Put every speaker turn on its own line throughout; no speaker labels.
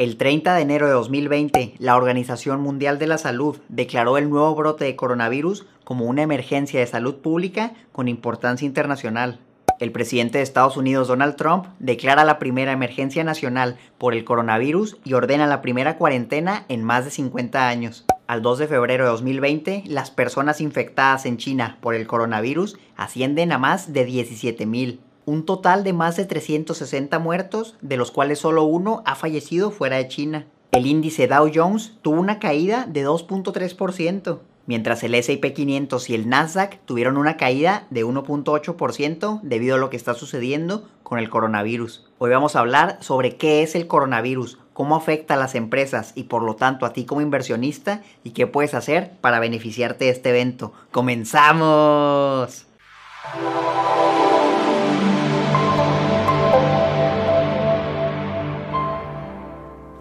El 30 de enero de 2020, la Organización Mundial de la Salud declaró el nuevo brote de coronavirus como una emergencia de salud pública con importancia internacional. El presidente de Estados Unidos, Donald Trump, declara la primera emergencia nacional por el coronavirus y ordena la primera cuarentena en más de 50 años. Al 2 de febrero de 2020, las personas infectadas en China por el coronavirus ascienden a más de 17.000 un total de más de 360 muertos, de los cuales solo uno ha fallecido fuera de China. El índice Dow Jones tuvo una caída de 2.3%, mientras el SP 500 y el Nasdaq tuvieron una caída de 1.8% debido a lo que está sucediendo con el coronavirus. Hoy vamos a hablar sobre qué es el coronavirus, cómo afecta a las empresas y por lo tanto a ti como inversionista y qué puedes hacer para beneficiarte de este evento. ¡Comenzamos!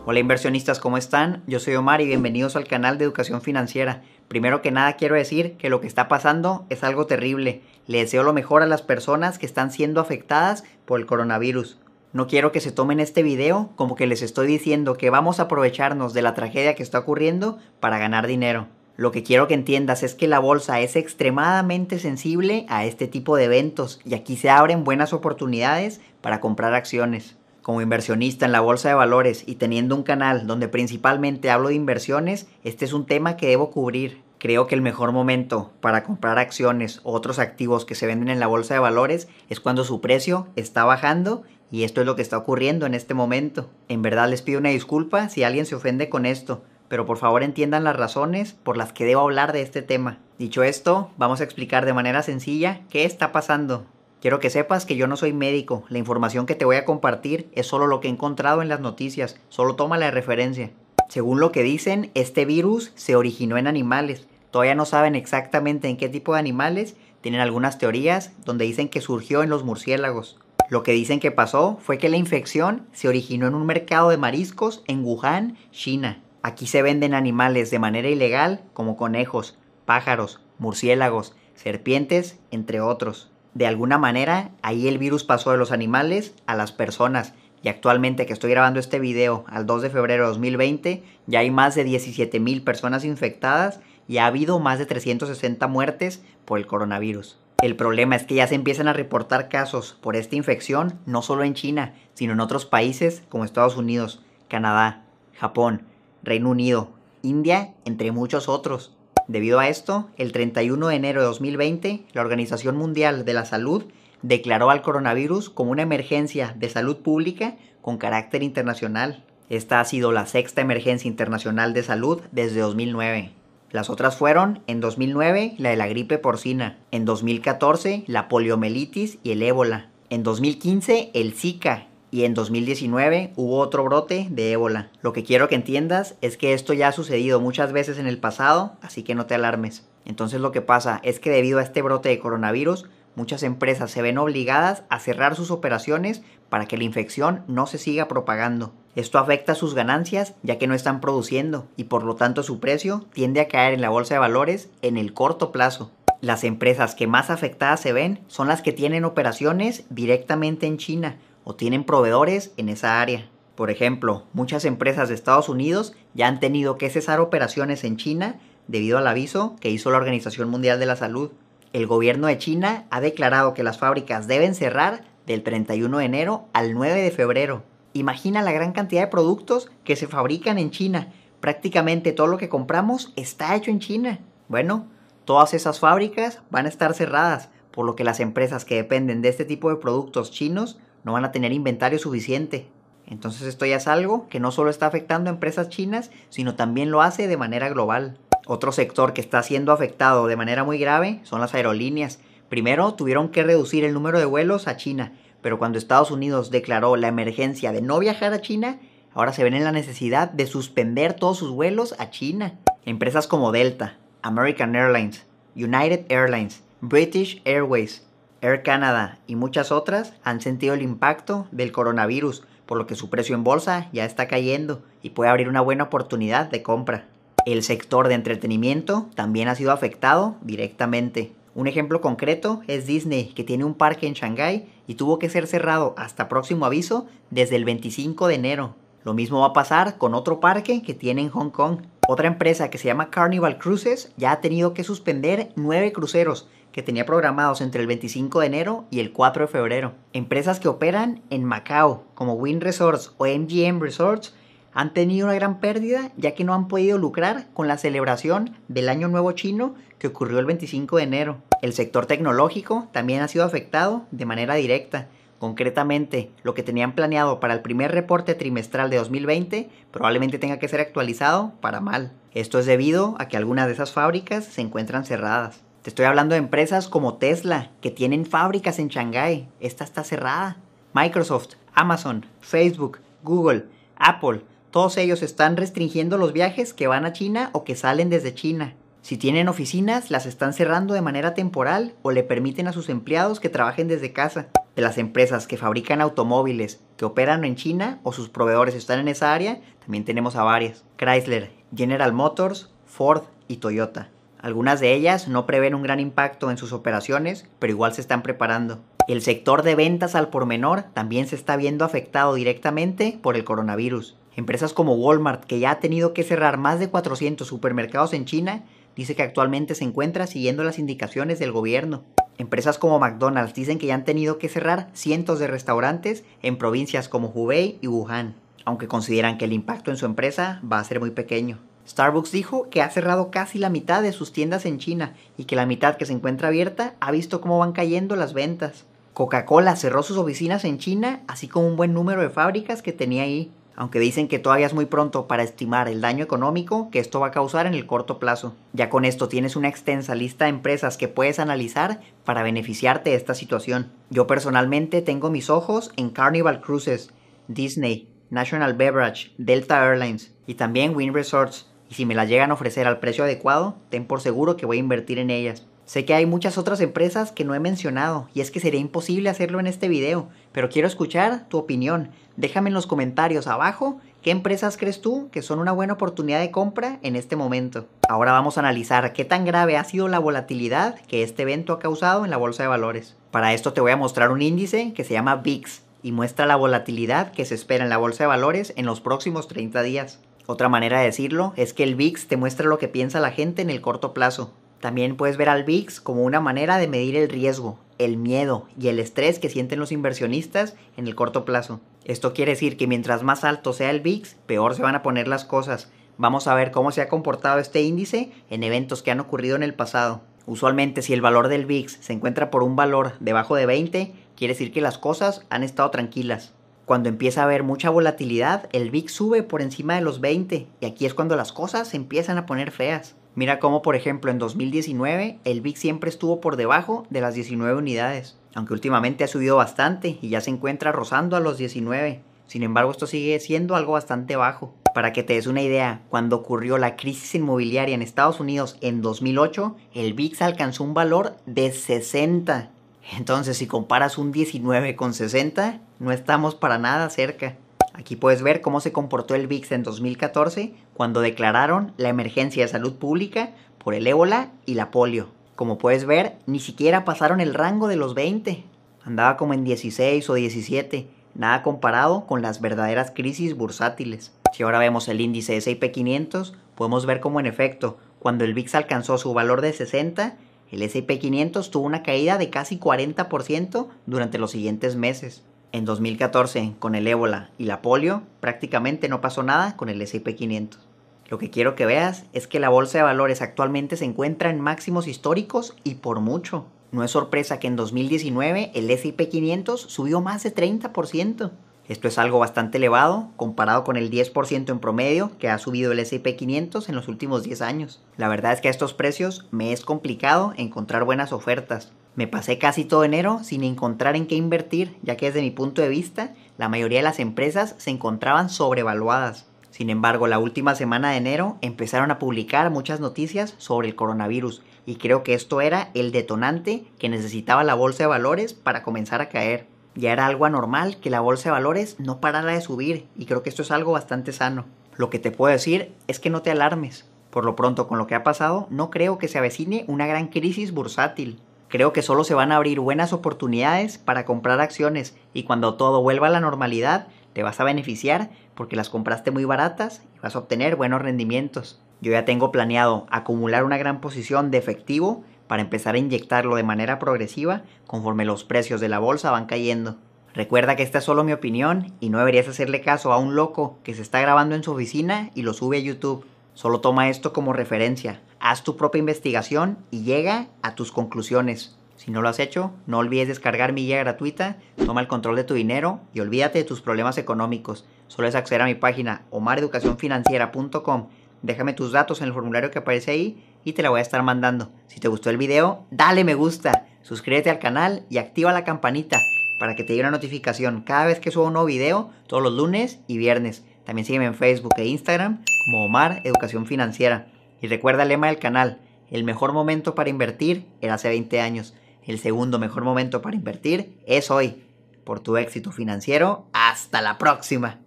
Hola inversionistas, ¿cómo están? Yo soy Omar y bienvenidos al canal de Educación Financiera. Primero que nada quiero decir que lo que está pasando es algo terrible. Le deseo lo mejor a las personas que están siendo afectadas por el coronavirus. No quiero que se tomen este video como que les estoy diciendo que vamos a aprovecharnos de la tragedia que está ocurriendo para ganar dinero. Lo que quiero que entiendas es que la bolsa es extremadamente sensible a este tipo de eventos y aquí se abren buenas oportunidades para comprar acciones como inversionista en la bolsa de valores y teniendo un canal donde principalmente hablo de inversiones, este es un tema que debo cubrir. Creo que el mejor momento para comprar acciones o otros activos que se venden en la bolsa de valores es cuando su precio está bajando y esto es lo que está ocurriendo en este momento. En verdad les pido una disculpa si alguien se ofende con esto, pero por favor entiendan las razones por las que debo hablar de este tema. Dicho esto, vamos a explicar de manera sencilla qué está pasando. Quiero que sepas que yo no soy médico, la información que te voy a compartir es solo lo que he encontrado en las noticias, solo toma la referencia. Según lo que dicen, este virus se originó en animales. Todavía no saben exactamente en qué tipo de animales, tienen algunas teorías donde dicen que surgió en los murciélagos. Lo que dicen que pasó fue que la infección se originó en un mercado de mariscos en Wuhan, China. Aquí se venden animales de manera ilegal como conejos, pájaros, murciélagos, serpientes, entre otros. De alguna manera, ahí el virus pasó de los animales a las personas. Y actualmente que estoy grabando este video al 2 de febrero de 2020, ya hay más de 17 mil personas infectadas y ha habido más de 360 muertes por el coronavirus. El problema es que ya se empiezan a reportar casos por esta infección no solo en China, sino en otros países como Estados Unidos, Canadá, Japón, Reino Unido, India, entre muchos otros. Debido a esto, el 31 de enero de 2020, la Organización Mundial de la Salud declaró al coronavirus como una emergencia de salud pública con carácter internacional. Esta ha sido la sexta emergencia internacional de salud desde 2009. Las otras fueron en 2009 la de la gripe porcina, en 2014 la poliomielitis y el ébola, en 2015 el Zika y en 2019 hubo otro brote de ébola. Lo que quiero que entiendas es que esto ya ha sucedido muchas veces en el pasado, así que no te alarmes. Entonces lo que pasa es que debido a este brote de coronavirus, muchas empresas se ven obligadas a cerrar sus operaciones para que la infección no se siga propagando. Esto afecta sus ganancias ya que no están produciendo y por lo tanto su precio tiende a caer en la bolsa de valores en el corto plazo. Las empresas que más afectadas se ven son las que tienen operaciones directamente en China, o tienen proveedores en esa área. Por ejemplo, muchas empresas de Estados Unidos ya han tenido que cesar operaciones en China debido al aviso que hizo la Organización Mundial de la Salud. El gobierno de China ha declarado que las fábricas deben cerrar del 31 de enero al 9 de febrero. Imagina la gran cantidad de productos que se fabrican en China. Prácticamente todo lo que compramos está hecho en China. Bueno, todas esas fábricas van a estar cerradas, por lo que las empresas que dependen de este tipo de productos chinos no van a tener inventario suficiente. Entonces esto ya es algo que no solo está afectando a empresas chinas, sino también lo hace de manera global. Otro sector que está siendo afectado de manera muy grave son las aerolíneas. Primero tuvieron que reducir el número de vuelos a China, pero cuando Estados Unidos declaró la emergencia de no viajar a China, ahora se ven en la necesidad de suspender todos sus vuelos a China. Empresas como Delta, American Airlines, United Airlines, British Airways, Air Canada y muchas otras han sentido el impacto del coronavirus, por lo que su precio en bolsa ya está cayendo y puede abrir una buena oportunidad de compra. El sector de entretenimiento también ha sido afectado directamente. Un ejemplo concreto es Disney, que tiene un parque en Shanghái y tuvo que ser cerrado hasta próximo aviso desde el 25 de enero. Lo mismo va a pasar con otro parque que tiene en Hong Kong. Otra empresa que se llama Carnival Cruises ya ha tenido que suspender nueve cruceros que tenía programados entre el 25 de enero y el 4 de febrero. Empresas que operan en Macao, como Wynn Resorts o MGM Resorts, han tenido una gran pérdida ya que no han podido lucrar con la celebración del Año Nuevo Chino que ocurrió el 25 de enero. El sector tecnológico también ha sido afectado de manera directa. Concretamente, lo que tenían planeado para el primer reporte trimestral de 2020 probablemente tenga que ser actualizado para mal. Esto es debido a que algunas de esas fábricas se encuentran cerradas. Te estoy hablando de empresas como Tesla, que tienen fábricas en Shanghái. Esta está cerrada. Microsoft, Amazon, Facebook, Google, Apple, todos ellos están restringiendo los viajes que van a China o que salen desde China. Si tienen oficinas, las están cerrando de manera temporal o le permiten a sus empleados que trabajen desde casa. De las empresas que fabrican automóviles que operan en China o sus proveedores están en esa área, también tenemos a varias. Chrysler, General Motors, Ford y Toyota. Algunas de ellas no prevén un gran impacto en sus operaciones, pero igual se están preparando. El sector de ventas al por menor también se está viendo afectado directamente por el coronavirus. Empresas como Walmart, que ya ha tenido que cerrar más de 400 supermercados en China, dice que actualmente se encuentra siguiendo las indicaciones del gobierno. Empresas como McDonald's dicen que ya han tenido que cerrar cientos de restaurantes en provincias como Hubei y Wuhan, aunque consideran que el impacto en su empresa va a ser muy pequeño. Starbucks dijo que ha cerrado casi la mitad de sus tiendas en China y que la mitad que se encuentra abierta ha visto cómo van cayendo las ventas. Coca-Cola cerró sus oficinas en China, así como un buen número de fábricas que tenía ahí aunque dicen que todavía es muy pronto para estimar el daño económico que esto va a causar en el corto plazo. Ya con esto tienes una extensa lista de empresas que puedes analizar para beneficiarte de esta situación. Yo personalmente tengo mis ojos en Carnival Cruises, Disney, National Beverage, Delta Airlines y también Wynn Resorts. Y si me las llegan a ofrecer al precio adecuado, ten por seguro que voy a invertir en ellas. Sé que hay muchas otras empresas que no he mencionado y es que sería imposible hacerlo en este video, pero quiero escuchar tu opinión. Déjame en los comentarios abajo qué empresas crees tú que son una buena oportunidad de compra en este momento. Ahora vamos a analizar qué tan grave ha sido la volatilidad que este evento ha causado en la bolsa de valores. Para esto te voy a mostrar un índice que se llama VIX y muestra la volatilidad que se espera en la bolsa de valores en los próximos 30 días. Otra manera de decirlo es que el VIX te muestra lo que piensa la gente en el corto plazo. También puedes ver al VIX como una manera de medir el riesgo, el miedo y el estrés que sienten los inversionistas en el corto plazo. Esto quiere decir que mientras más alto sea el VIX, peor se van a poner las cosas. Vamos a ver cómo se ha comportado este índice en eventos que han ocurrido en el pasado. Usualmente si el valor del VIX se encuentra por un valor debajo de 20, quiere decir que las cosas han estado tranquilas. Cuando empieza a haber mucha volatilidad, el VIX sube por encima de los 20 y aquí es cuando las cosas se empiezan a poner feas. Mira cómo, por ejemplo, en 2019 el VIX siempre estuvo por debajo de las 19 unidades, aunque últimamente ha subido bastante y ya se encuentra rozando a los 19. Sin embargo, esto sigue siendo algo bastante bajo. Para que te des una idea, cuando ocurrió la crisis inmobiliaria en Estados Unidos en 2008, el VIX alcanzó un valor de 60. Entonces, si comparas un 19 con 60, no estamos para nada cerca. Aquí puedes ver cómo se comportó el VIX en 2014 cuando declararon la emergencia de salud pública por el ébola y la polio. Como puedes ver, ni siquiera pasaron el rango de los 20. Andaba como en 16 o 17, nada comparado con las verdaderas crisis bursátiles. Si ahora vemos el índice S&P 500, podemos ver cómo en efecto, cuando el VIX alcanzó su valor de 60, el S&P 500 tuvo una caída de casi 40% durante los siguientes meses. En 2014, con el ébola y la polio, prácticamente no pasó nada con el S&P 500. Lo que quiero que veas es que la bolsa de valores actualmente se encuentra en máximos históricos y por mucho. No es sorpresa que en 2019 el S&P 500 subió más de 30%. Esto es algo bastante elevado comparado con el 10% en promedio que ha subido el S&P 500 en los últimos 10 años. La verdad es que a estos precios me es complicado encontrar buenas ofertas. Me pasé casi todo enero sin encontrar en qué invertir, ya que desde mi punto de vista, la mayoría de las empresas se encontraban sobrevaluadas. Sin embargo, la última semana de enero empezaron a publicar muchas noticias sobre el coronavirus y creo que esto era el detonante que necesitaba la bolsa de valores para comenzar a caer. Ya era algo anormal que la bolsa de valores no parara de subir y creo que esto es algo bastante sano. Lo que te puedo decir es que no te alarmes. Por lo pronto, con lo que ha pasado, no creo que se avecine una gran crisis bursátil. Creo que solo se van a abrir buenas oportunidades para comprar acciones y cuando todo vuelva a la normalidad, te vas a beneficiar porque las compraste muy baratas y vas a obtener buenos rendimientos. Yo ya tengo planeado acumular una gran posición de efectivo para empezar a inyectarlo de manera progresiva conforme los precios de la bolsa van cayendo. Recuerda que esta es solo mi opinión y no deberías hacerle caso a un loco que se está grabando en su oficina y lo sube a YouTube. Solo toma esto como referencia, haz tu propia investigación y llega a tus conclusiones. Si no lo has hecho, no olvides descargar mi guía gratuita, toma el control de tu dinero y olvídate de tus problemas económicos. Solo es acceder a mi página omareducacionfinanciera.com. Déjame tus datos en el formulario que aparece ahí y te la voy a estar mandando. Si te gustó el video, dale me gusta, suscríbete al canal y activa la campanita para que te llegue una notificación cada vez que suba un nuevo video, todos los lunes y viernes. También sígueme en Facebook e Instagram como Omar Educación Financiera. Y recuerda el lema del canal, el mejor momento para invertir era hace 20 años. El segundo mejor momento para invertir es hoy. Por tu éxito financiero, hasta la próxima.